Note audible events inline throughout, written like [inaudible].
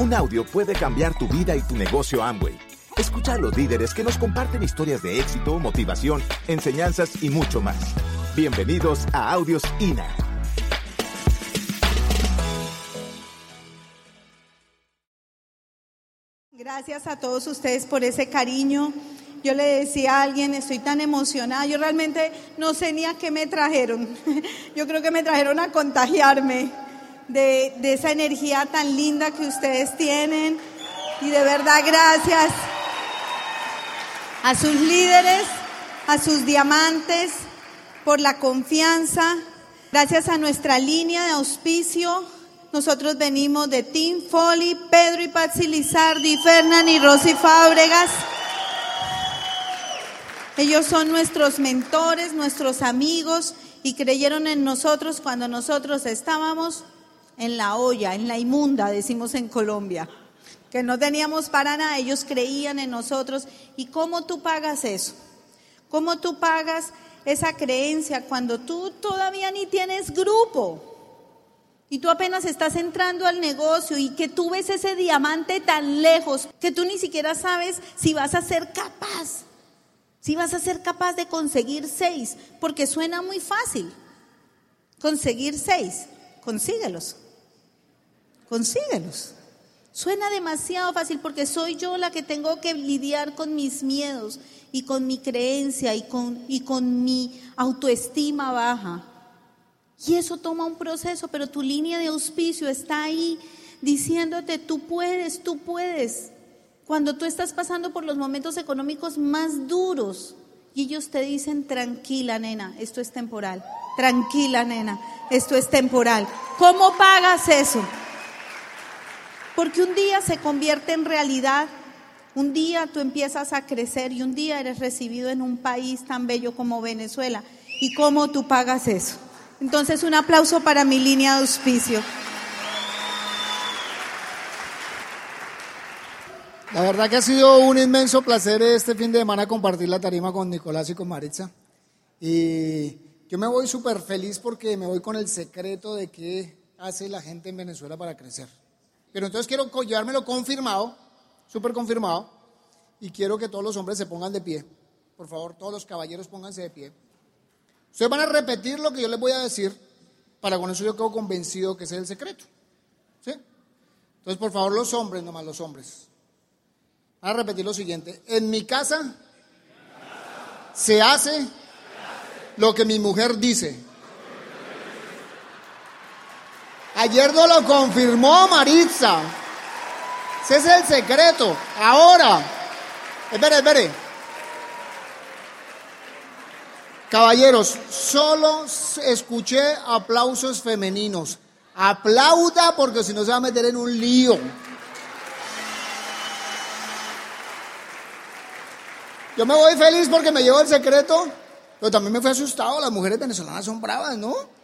Un audio puede cambiar tu vida y tu negocio Amway. Escucha a los líderes que nos comparten historias de éxito, motivación, enseñanzas y mucho más. Bienvenidos a Audios INA. Gracias a todos ustedes por ese cariño. Yo le decía a alguien, estoy tan emocionada, yo realmente no sé ni a qué me trajeron. [laughs] Yo creo que me trajeron a contagiarme de, esa energía tan linda que ustedes tienen. Y de verdad gracias a sus líderes, a sus diamantes, por la confianza. Gracias a nuestra línea de auspicio, nosotros venimos de Tim Foley, Pedro y Patsy Lizardi, Fernán y Rosy Fábregas. Ellos son nuestros mentores, nuestros amigos y creyeron en nosotros cuando nosotros estábamos en la olla, en la inmunda, decimos en Colombia, que no teníamos para nada, ellos creían en nosotros. ¿Y cómo tú pagas eso? ¿Cómo tú pagas esa creencia cuando tú todavía ni tienes grupo? Y tú apenas estás entrando al negocio y que tú ves ese diamante tan lejos que tú ni siquiera sabes si vas a ser capaz, si vas a ser capaz de conseguir seis, porque suena muy fácil. Conseguir seis, consíguelos, consíguelos. Suena demasiado fácil porque soy yo la que tengo que lidiar con mis miedos y con mi creencia y con, y con mi autoestima baja. Y eso toma un proceso, pero tu línea de auspicio está ahí diciéndote, tú puedes, tú puedes. Cuando tú estás pasando por los momentos económicos más duros y ellos te dicen, tranquila nena, esto es temporal, tranquila nena, esto es temporal. ¿Cómo pagas eso? Porque un día se convierte en realidad, un día tú empiezas a crecer y un día eres recibido en un país tan bello como Venezuela. ¿Y cómo tú pagas eso? Entonces, un aplauso para mi línea de auspicio. La verdad que ha sido un inmenso placer este fin de semana compartir la tarima con Nicolás y con Maritza. Y yo me voy súper feliz porque me voy con el secreto de qué hace la gente en Venezuela para crecer. Pero entonces quiero llevármelo confirmado, súper confirmado, y quiero que todos los hombres se pongan de pie. Por favor, todos los caballeros pónganse de pie. Ustedes van a repetir lo que yo les voy a decir, para con eso yo quedo convencido que ese es el secreto. ¿Sí? Entonces, por favor, los hombres, nomás los hombres. Van a repetir lo siguiente. En mi casa se hace lo que mi mujer dice. Ayer no lo confirmó Maritza. Ese es el secreto. Ahora, espere, espere. Caballeros, solo escuché aplausos femeninos. Aplauda porque si no se va a meter en un lío. Yo me voy feliz porque me llevo el secreto, pero también me fui asustado. Las mujeres venezolanas son bravas, ¿no?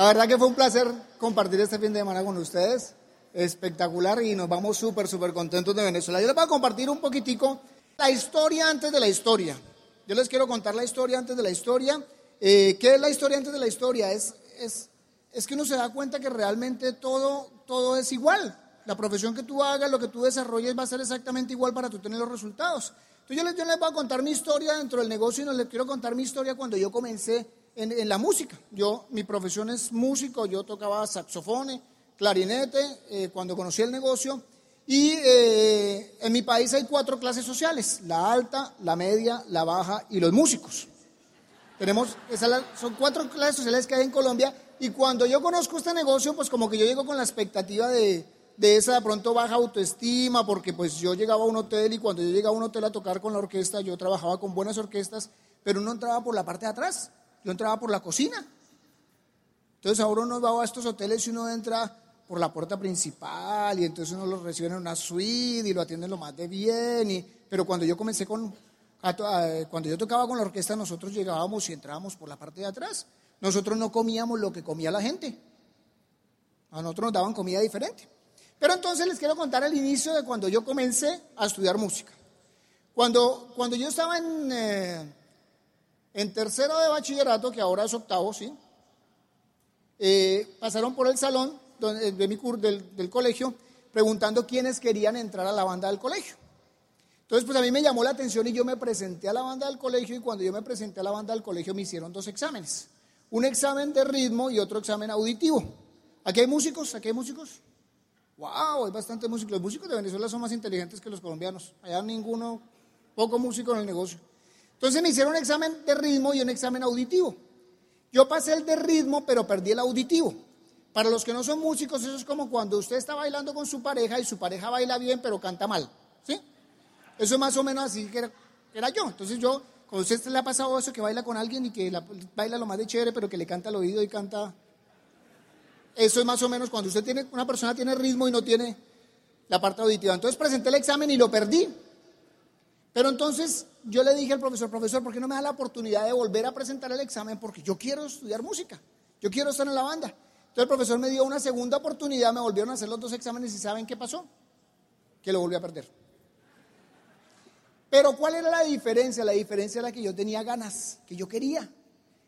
La verdad que fue un placer compartir este fin de semana con ustedes. Espectacular y nos vamos súper, súper contentos de Venezuela. Yo les voy a compartir un poquitico la historia antes de la historia. Yo les quiero contar la historia antes de la historia. Eh, ¿Qué es la historia antes de la historia? Es, es, es que uno se da cuenta que realmente todo, todo es igual. La profesión que tú hagas, lo que tú desarrolles va a ser exactamente igual para tú tener los resultados. Entonces yo les, yo les voy a contar mi historia dentro del negocio y no les quiero contar mi historia cuando yo comencé en, la música. Yo, mi profesión es músico, yo tocaba saxofones, clarinete, eh, cuando conocí el negocio. Y eh, en mi país hay cuatro clases sociales, la alta, la media, la baja y los músicos. Tenemos, esas son cuatro clases sociales que hay en Colombia y cuando yo conozco este negocio, pues como que yo llego con la expectativa de, de esa de pronto baja autoestima, porque pues yo llegaba a un hotel y cuando yo llegaba a un hotel a tocar con la orquesta, yo trabajaba con buenas orquestas, pero uno entraba por la parte de atrás. Yo entraba por la cocina. Entonces ahora uno va a estos hoteles y uno entra por la puerta principal y entonces uno lo recibe en una suite y lo atienden lo más de bien. Pero cuando yo comencé con, cuando yo tocaba con la orquesta, nosotros llegábamos y entrábamos por la parte de atrás. Nosotros no comíamos lo que comía la gente. A nosotros nos daban comida diferente. Pero entonces les quiero contar el inicio de cuando yo comencé a estudiar música. Cuando, cuando yo estaba en, eh, en tercero de bachillerato, que ahora es octavo, ¿sí? Eh, pasaron por el salón de mi del, del, colegio preguntando quiénes querían entrar a la banda del colegio. Entonces, pues a mí me llamó la atención y yo me presenté a la banda del colegio y cuando yo me presenté a la banda del colegio me hicieron dos exámenes. Un examen de ritmo y otro examen auditivo. ¿Aquí hay músicos? ¿Aquí hay músicos? ¡Wow! Hay bastante músicos. Los músicos de Venezuela son más inteligentes que los colombianos. Allá ninguno, poco músico en el negocio. Entonces me hicieron un examen de ritmo y un examen auditivo. Yo pasé el de ritmo, pero perdí el auditivo. Para los que no son músicos, eso es como cuando usted está bailando con su pareja y su pareja baila bien, pero canta mal. ¿Sí? Eso es más o menos así que era, yo. Entonces yo, cuando usted le ha pasado eso, que baila con alguien y que baila lo más de chévere, pero que le canta al oído y canta... Eso es más o menos cuando usted tiene, una persona tiene ritmo y no tiene la parte auditiva. Entonces presenté el examen y lo perdí. Pero entonces yo le dije al profesor, profesor, ¿por qué no me da la oportunidad de volver a presentar el examen? Porque yo quiero estudiar música, yo quiero estar en la banda. Entonces el profesor me dio una segunda oportunidad, me volvieron a hacer los dos exámenes y ¿saben qué pasó? Que lo volví a perder. Pero ¿cuál era la diferencia? La diferencia era que yo tenía ganas, que yo quería.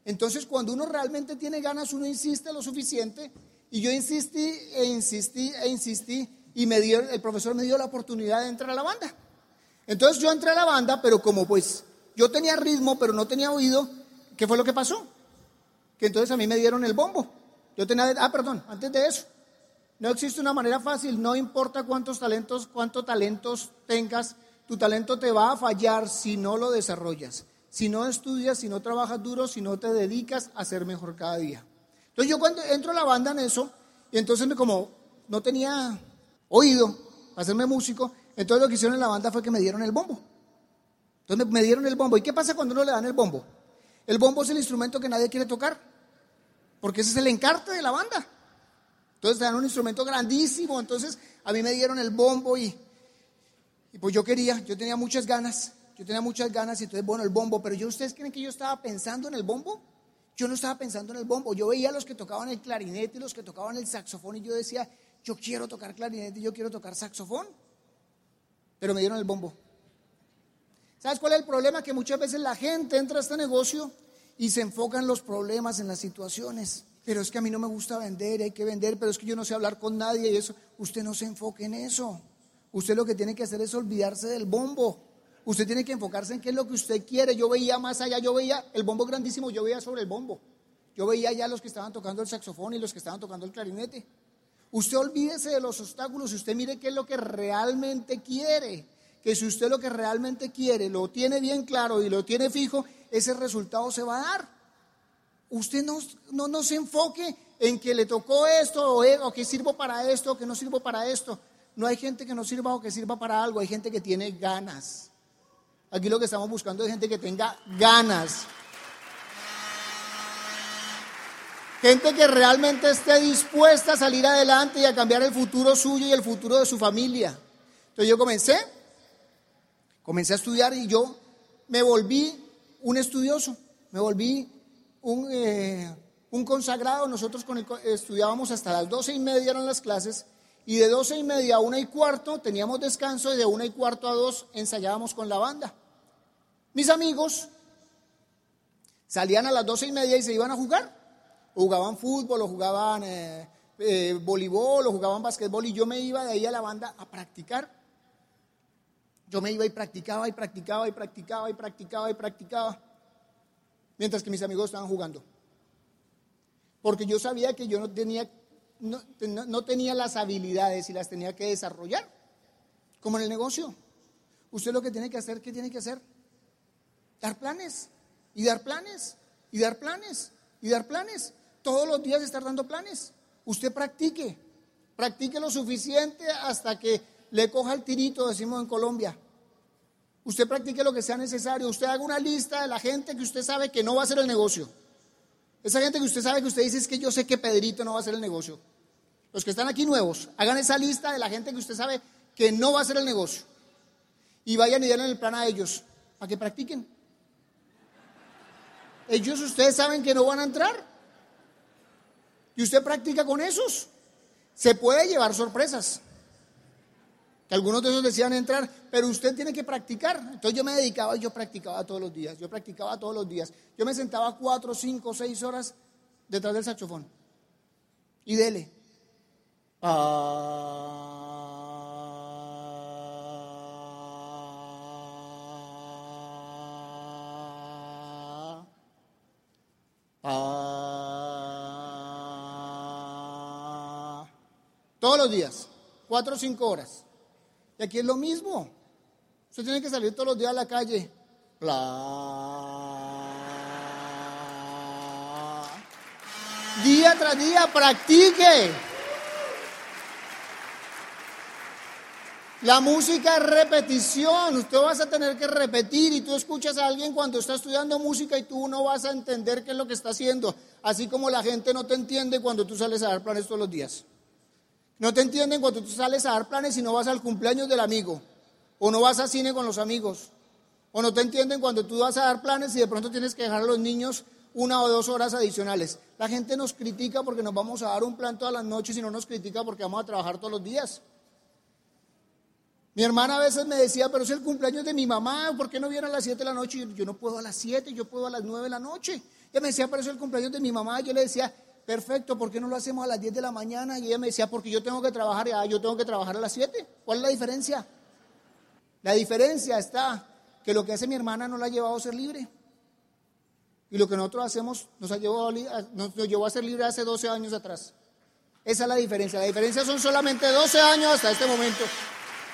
Entonces cuando uno realmente tiene ganas, uno insiste lo suficiente. Y yo insistí e insistí e insistí y me dio, el profesor me dio la oportunidad de entrar a la banda. Entonces yo entré a la banda, pero como pues yo tenía ritmo, pero no tenía oído, ¿qué fue lo que pasó? Que entonces a mí me dieron el bombo. Yo tenía, ah, perdón, antes de eso. No existe una manera fácil, no importa cuántos talentos, cuántos talentos tengas, tu talento te va a fallar si no lo desarrollas, si no estudias, si no trabajas duro, si no te dedicas a ser mejor cada día. Entonces yo cuando entro a la banda en eso, y entonces me como no tenía oído para hacerme músico, entonces lo que hicieron en la banda fue que me dieron el bombo. Entonces me dieron el bombo. ¿Y qué pasa cuando uno le dan el bombo? El bombo es el instrumento que nadie quiere tocar, porque ese es el encarte de la banda. Entonces te dan un instrumento grandísimo, entonces a mí me dieron el bombo y pues yo quería, yo tenía muchas ganas, yo tenía muchas ganas y entonces, bueno, el bombo, pero ¿ustedes creen que yo estaba pensando en el bombo? Yo no estaba pensando en el bombo, yo veía a los que tocaban el clarinete y los que tocaban el saxofón y yo decía, yo quiero tocar clarinete yo quiero tocar saxofón, pero me dieron el bombo. ¿Sabes cuál es el problema? Que muchas veces la gente entra a este negocio y se enfoca en los problemas, en las situaciones. Pero es que a mí no me gusta vender, hay que vender, pero es que yo no sé hablar con nadie y eso. Usted no se enfoque en eso. Usted lo que tiene que hacer es olvidarse del bombo. Usted tiene que enfocarse en qué es lo que usted quiere. Yo veía más allá, yo veía el bombo grandísimo, yo veía sobre el bombo. Yo veía ya los que estaban tocando el saxofón y los que estaban tocando el clarinete. Usted olvídese de los obstáculos y usted mire qué es lo que realmente quiere. Que si usted lo que realmente quiere lo tiene bien claro y lo tiene fijo, ese resultado se va a dar. Usted no, no, se enfoque en que le tocó esto o, o que sirvo para esto o que no sirvo para esto. No hay gente que no sirva o que sirva para algo, hay gente que tiene ganas. Aquí lo que estamos buscando es gente que tenga ganas. Gente que realmente esté dispuesta a salir adelante y a cambiar el futuro suyo y el futuro de su familia. Entonces yo comencé, comencé a estudiar y yo me volví un estudioso, me volví un, eh, consagrado. Nosotros con estudiábamos hasta las doce y media eran las clases y de doce y media a una y cuarto teníamos descanso y de una y cuarto a dos ensayábamos con la banda. Mis amigos salían a las doce y media y se iban a jugar. Jugaban fútbol o jugaban eh, eh, voleibol o jugaban basquetbol y yo me iba de ahí a la banda a practicar. Yo me iba y practicaba y practicaba y practicaba y practicaba y practicaba. Mientras que mis amigos estaban jugando. Porque yo sabía que yo no tenía no, tenía las habilidades y las tenía que desarrollar, como en el negocio. Usted lo que tiene que hacer, ¿qué tiene que hacer? Dar planes, y dar planes, y dar planes, y dar planes. Todos los días estar dando planes. Usted practique, practique lo suficiente hasta que le coja el tirito, decimos en Colombia. Usted practique lo que sea necesario. Usted haga una lista de la gente que usted sabe que no va a hacer el negocio. Esa gente que usted sabe que usted dice es que yo sé que Pedrito no va a hacer el negocio. Los que están aquí nuevos, hagan esa lista de la gente que usted sabe que no va a hacer el negocio. Y vayan y denle el plan a ellos para que practiquen. Ellos ustedes saben que no van a entrar. Y usted practica con esos. Se puede llevar sorpresas. Que algunos de esos decían entrar, pero usted tiene que practicar. Entonces yo me dedicaba, yo practicaba todos los días, yo practicaba todos los días. Yo me sentaba cuatro, cinco, seis horas detrás del saxofón. Y dele. Ah, los días, cuatro o cinco horas. Y aquí es lo mismo. Usted tiene que salir todos los días a la calle. Día tras día, practique. La música es repetición, usted vas a tener que repetir y tú escuchas a alguien cuando está estudiando música y tú no vas a entender qué es lo que está haciendo, así como la gente no te entiende cuando tú sales a dar planes todos los días. No te entienden cuando tú sales a dar planes y no vas al cumpleaños del amigo, o no vas a cine con los amigos, o no te entienden cuando tú vas a dar planes y de pronto tienes que dejar a los niños una o dos horas adicionales. La gente nos critica porque nos vamos a dar un plan todas las noches y no nos critica porque vamos a trabajar todos los días. Mi hermana a veces me decía, pero es el cumpleaños de mi mamá, ¿por qué no viene a las 7 de la noche? Yo, no puedo a las 7, yo puedo a las 9 de la noche. Ella me decía, pero es el cumpleaños de mi mamá. Yo le decía, perfecto, ¿por qué no lo hacemos a las 10 de la mañana? Y ella me decía, porque yo tengo que trabajar, ya, yo tengo que trabajar a las 7. ¿Cuál es la diferencia? La diferencia está que lo que hace mi hermana no la ha llevado a ser libre. Y lo que nosotros hacemos nos, ha llevado nos llevó a ser libre hace 12 años atrás. Esa es la diferencia. La diferencia son solamente 12 años hasta este momento.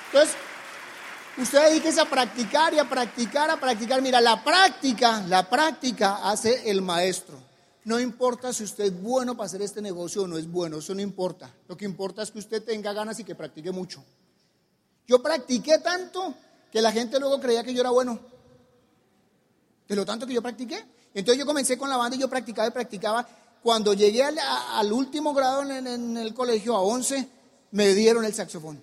Entonces, usted dedíquese a practicar y a practicar, a practicar. Mira, la práctica, la práctica hace el maestro. No importa si usted es bueno para hacer este negocio o no es bueno, eso no importa. Lo que importa es que usted tenga ganas y que practique mucho. Yo practiqué tanto que la gente luego creía que yo era bueno. De lo tanto que yo practiqué. Entonces yo comencé con la banda y yo practicaba y practicaba. Cuando llegué al, último grado en, en, el colegio, a 11, me dieron el saxofón.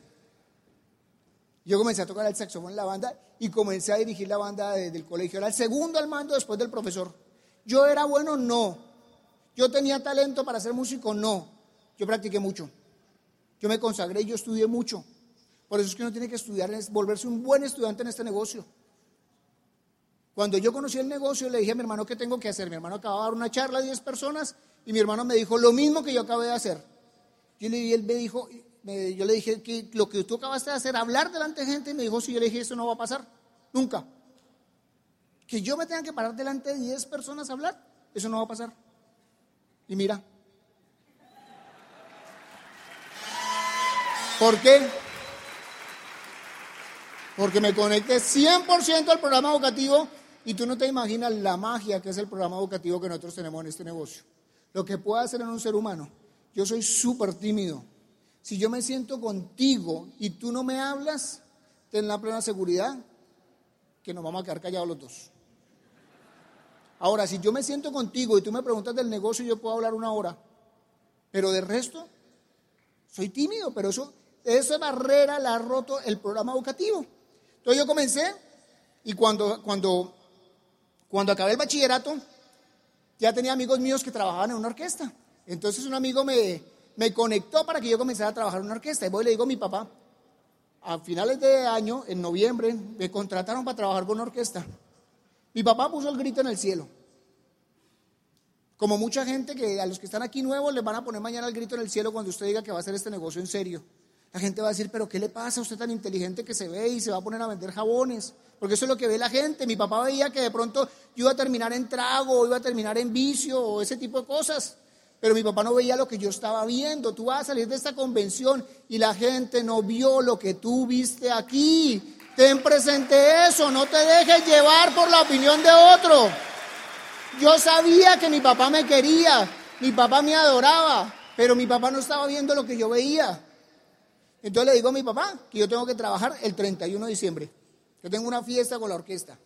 Yo comencé a tocar el saxofón en la banda y comencé a dirigir la banda desde el colegio. Era el segundo al mando después del profesor. ¿Yo era bueno? No. ¿Yo tenía talento para ser músico? No. Yo practiqué mucho. Yo me consagré yo estudié mucho. Por eso es que uno tiene que estudiar, es volverse un buen estudiante en este negocio. Cuando yo conocí el negocio, le dije a mi hermano qué tengo que hacer. Mi hermano acababa de dar una charla a 10 personas y mi hermano me dijo lo mismo que yo acabé de hacer. Yo le, él me dijo, yo le dije que lo que tú acabaste de hacer, hablar delante de gente, y me dijo, sí, yo le dije, eso no va a pasar, nunca. Que yo me tenga que parar delante de 10 personas a hablar, eso no va a pasar. Y mira. ¿Por qué? Porque me conecté 100% al programa educativo y tú no te imaginas la magia que es el programa educativo que nosotros tenemos en este negocio. Lo que puede hacer en un ser humano. Yo soy súper tímido, si yo me siento contigo y tú no me hablas, ten la plena seguridad que nos vamos a quedar callados los dos. Ahora, si yo me siento contigo y tú me preguntas del negocio, yo puedo hablar una hora. Pero de resto, soy tímido, pero eso, esa barrera la ha roto el programa educativo. Entonces yo comencé y cuando, cuando, cuando acabé el bachillerato, ya tenía amigos míos que trabajaban en una orquesta. Entonces un amigo me, me conectó para que yo comenzara a trabajar en una orquesta. Y voy y le digo a mi papá, a finales de año, en noviembre, me contrataron para trabajar con una orquesta. Mi papá puso el grito en el cielo. Como mucha gente que a los que están aquí nuevos les van a poner mañana el grito en el cielo cuando usted diga que va a hacer este negocio en serio. La gente va a decir, pero ¿qué le pasa a usted tan inteligente que se ve y se va a poner a vender jabones? Porque eso es lo que ve la gente. Mi papá veía que de pronto yo iba a terminar en trago, iba a terminar en vicio o ese tipo de cosas pero mi papá no veía lo que yo estaba viendo. Tú vas a salir de esta convención y la gente no vio lo que tú viste aquí. Ten presente eso, no te dejes llevar por la opinión de otro. Yo sabía que mi papá me quería, mi papá me adoraba, pero mi papá no estaba viendo lo que yo veía. Entonces le digo a mi papá que yo tengo que trabajar el 31 de diciembre. Yo tengo una fiesta con la orquesta.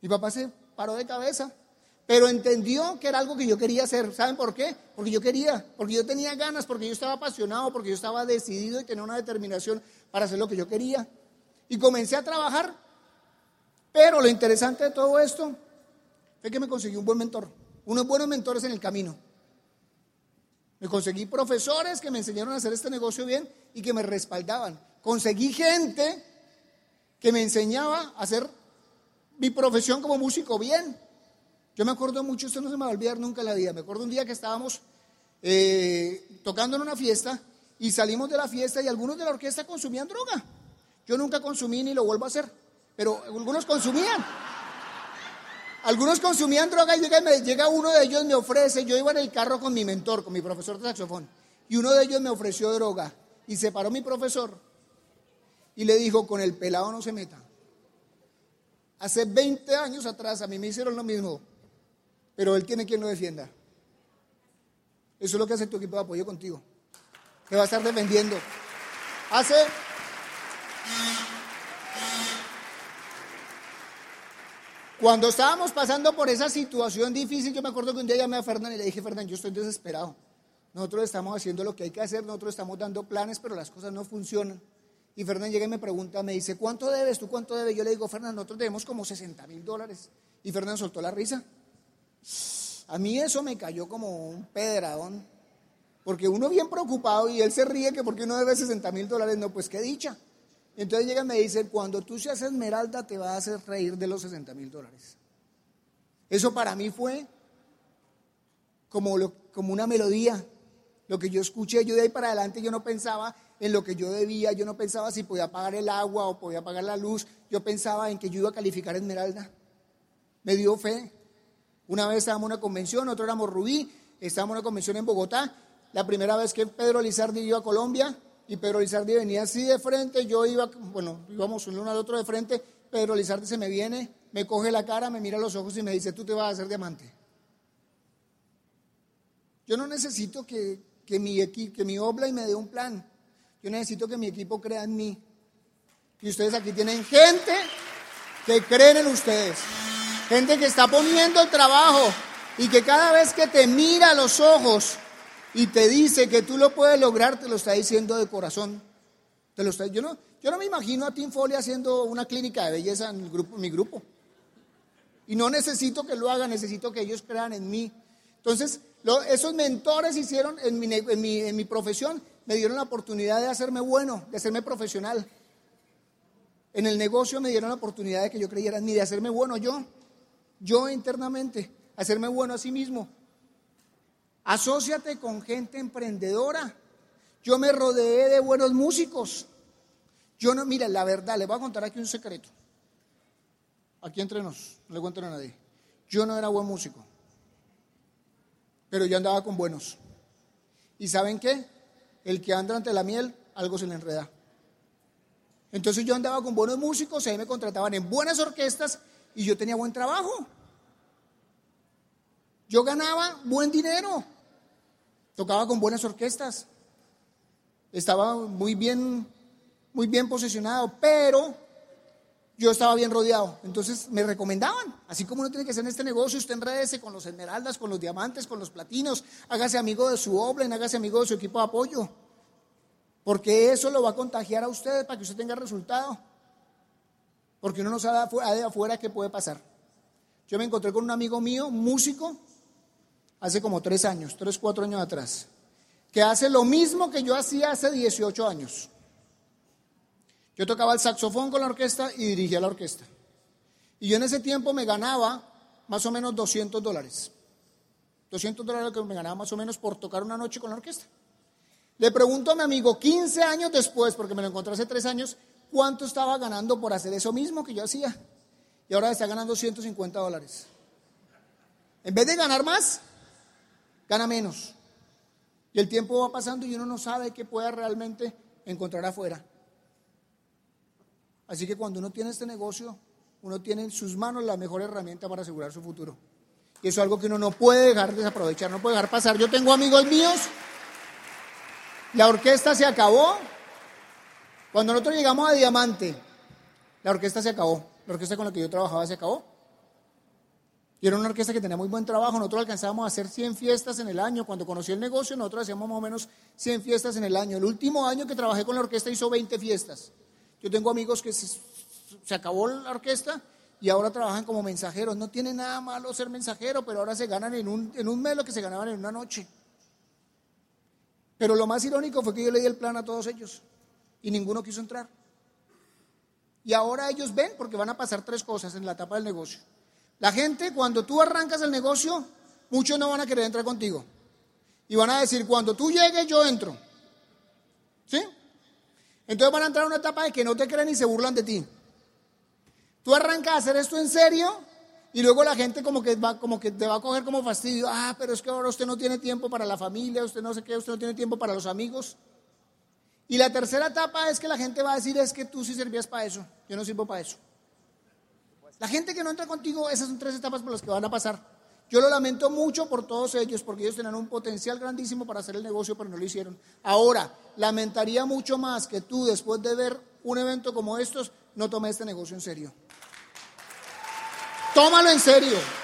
Mi papá se paró de cabeza pero entendió que era algo que yo quería hacer. ¿Saben por qué? Porque yo quería, porque yo tenía ganas, porque yo estaba apasionado, porque yo estaba decidido y tenía una determinación para hacer lo que yo quería. Y comencé a trabajar. Pero lo interesante de todo esto fue que me conseguí un buen mentor, unos buenos mentores en el camino. Me conseguí profesores que me enseñaron a hacer este negocio bien y que me respaldaban. Conseguí gente que me enseñaba a hacer mi profesión como músico bien. Yo me acuerdo mucho, esto no se me va a olvidar nunca en la vida. Me acuerdo un día que estábamos eh, tocando en una fiesta y salimos de la fiesta y algunos de la orquesta consumían droga. Yo nunca consumí ni lo vuelvo a hacer, pero algunos consumían. Algunos consumían droga y llega, llega uno de ellos, me ofrece, yo iba en el carro con mi mentor, con mi profesor de saxofón. Y uno de ellos me ofreció droga y se paró mi profesor y le dijo, con el pelado no se meta. Hace 20 años atrás a mí me hicieron lo mismo, pero él tiene quien lo defienda. Eso es lo que hace tu equipo de apoyo contigo. Te va a estar defendiendo. Hace Cuando estábamos pasando por esa situación difícil, yo me acuerdo que un día llamé a Fernán y le dije, Fernán, yo estoy desesperado. Nosotros estamos haciendo lo que hay que hacer, nosotros estamos dando planes, pero las cosas no funcionan. Y Fernán llega y me pregunta, me dice, ¿cuánto debes? ¿Tú cuánto debes? Yo le digo, Fernán, nosotros debemos como 60 mil dólares. Y Fernán soltó la risa. A mí eso me cayó como un pedradón. Porque uno bien preocupado y él se ríe que porque uno debe 60 mil dólares, no, pues qué dicha. Entonces llega y me dice, cuando tú seas esmeralda te va a hacer reír de los 60 mil dólares. Eso para mí fue como, como una melodía. Lo que yo escuché, yo de ahí para adelante yo no pensaba en lo que yo debía, yo no pensaba si podía pagar el agua o podía pagar la luz, yo pensaba en que yo iba a calificar Esmeralda. Me dio fe. Una vez estábamos en una convención, otro éramos Rubí, estábamos en una convención en Bogotá. La primera vez que Pedro Lizardi iba a Colombia, y Pedro Lizardi venía así de frente, yo iba, bueno, íbamos uno al otro de frente, Pedro Lizardi se me viene, me coge la cara, me mira los ojos y me dice, tú te vas a hacer diamante. Yo no necesito que, que mi, que mi obla y me dé un plan, yo necesito que mi equipo crea en mí. Y ustedes aquí tienen gente que creen en ustedes, gente que está poniendo trabajo y que cada vez que te mira a los ojos, y te dice que tú lo puedes lograr, te lo está diciendo de corazón. Te lo está, yo, no, yo no me imagino a Tim Foley haciendo una clínica de belleza en, el grupo, mi grupo. Y no necesito que lo hagan, necesito que ellos crean en mí. Entonces, esos mentores hicieron en mi, en, mi, en mi profesión, me dieron la oportunidad de hacerme bueno, de hacerme profesional. En el negocio me dieron la oportunidad de que yo creyera en mí, de hacerme bueno yo, yo internamente, hacerme bueno a sí mismo. Asociate con gente emprendedora. Yo me rodeé de buenos músicos. Yo no, mira, la verdad, le voy a contar aquí un secreto. Aquí entre nos, no le cuento a nadie. Yo no era buen músico, pero yo andaba con buenos. ¿Y saben qué? El que anda ante la miel, algo se le enreda. Entonces yo andaba con buenos músicos, ahí me contrataban en buenas orquestas y yo tenía buen trabajo. Yo ganaba buen dinero. Tocaba con buenas orquestas. Estaba muy bien, muy bien posicionado, pero yo estaba bien rodeado. Entonces me recomendaban, así como uno tiene que hacer en este negocio, usted enredese con los esmeraldas, con los diamantes, con los platinos, hágase amigo de su obra, hágase amigo de su equipo de apoyo. Porque eso lo va a contagiar a usted para que usted tenga resultado. Porque uno no sabe de afuera qué puede pasar. Yo me encontré con un amigo mío, músico, hace como tres años, tres, cuatro años atrás, que hace lo mismo que yo hacía hace 18 años. Yo tocaba el saxofón con la orquesta y dirigía la orquesta. Y yo en ese tiempo me ganaba más o menos 200 dólares. 200 dólares que me ganaba más o menos por tocar una noche con la orquesta. Le pregunto a mi amigo 15 años después, porque me lo encontré hace tres años, cuánto estaba ganando por hacer eso mismo que yo hacía. Y ahora está ganando 150 dólares. En vez de ganar más, gana menos. Y el tiempo va pasando y uno no sabe qué pueda realmente encontrar afuera. Así que cuando uno tiene este negocio, uno tiene en sus manos la mejor herramienta para asegurar su futuro. Y eso es algo que uno no puede dejar desaprovechar, no puede dejar pasar. Yo tengo amigos míos, la orquesta se acabó. Cuando nosotros llegamos a Diamante, la orquesta se acabó. La orquesta con la que yo trabajaba se acabó. Y era una orquesta que tenía muy buen trabajo. Nosotros alcanzábamos a hacer 100 fiestas en el año. Cuando conocí el negocio, nosotros hacíamos más o menos 100 fiestas en el año. El último año que trabajé con la orquesta hizo 20 fiestas. Yo tengo amigos que se, acabó la orquesta y ahora trabajan como mensajeros. No tiene nada malo ser mensajero, pero ahora se ganan en un, en un mes lo que se ganaban en una noche. Pero lo más irónico fue que yo le di el plan a todos ellos y ninguno quiso entrar. Y ahora ellos ven porque van a pasar tres cosas en la etapa del negocio. La gente, cuando tú arrancas el negocio, muchos no van a querer entrar contigo. Y van a decir, cuando tú llegues, yo entro. ¿Sí? Entonces van a entrar a una etapa de que no te creen y se burlan de ti. Tú arrancas a hacer esto en serio Y luego la gente como que, va, como que te va a coger como fastidio. Ah, pero es que ahora usted no tiene tiempo para la familia, usted no sé qué, usted no tiene tiempo para los amigos. Y la tercera etapa es que la gente va a decir es que tú sí servías para eso, yo no sirvo para eso. La gente que no entra contigo, esas son tres etapas por las que van a pasar. Yo lo lamento mucho por todos ellos, porque ellos tenían un potencial grandísimo para hacer el negocio, pero no lo hicieron. Ahora, lamentaría mucho más que tú, después de ver un evento como estos, no tomes este negocio en serio. Tómalo en serio.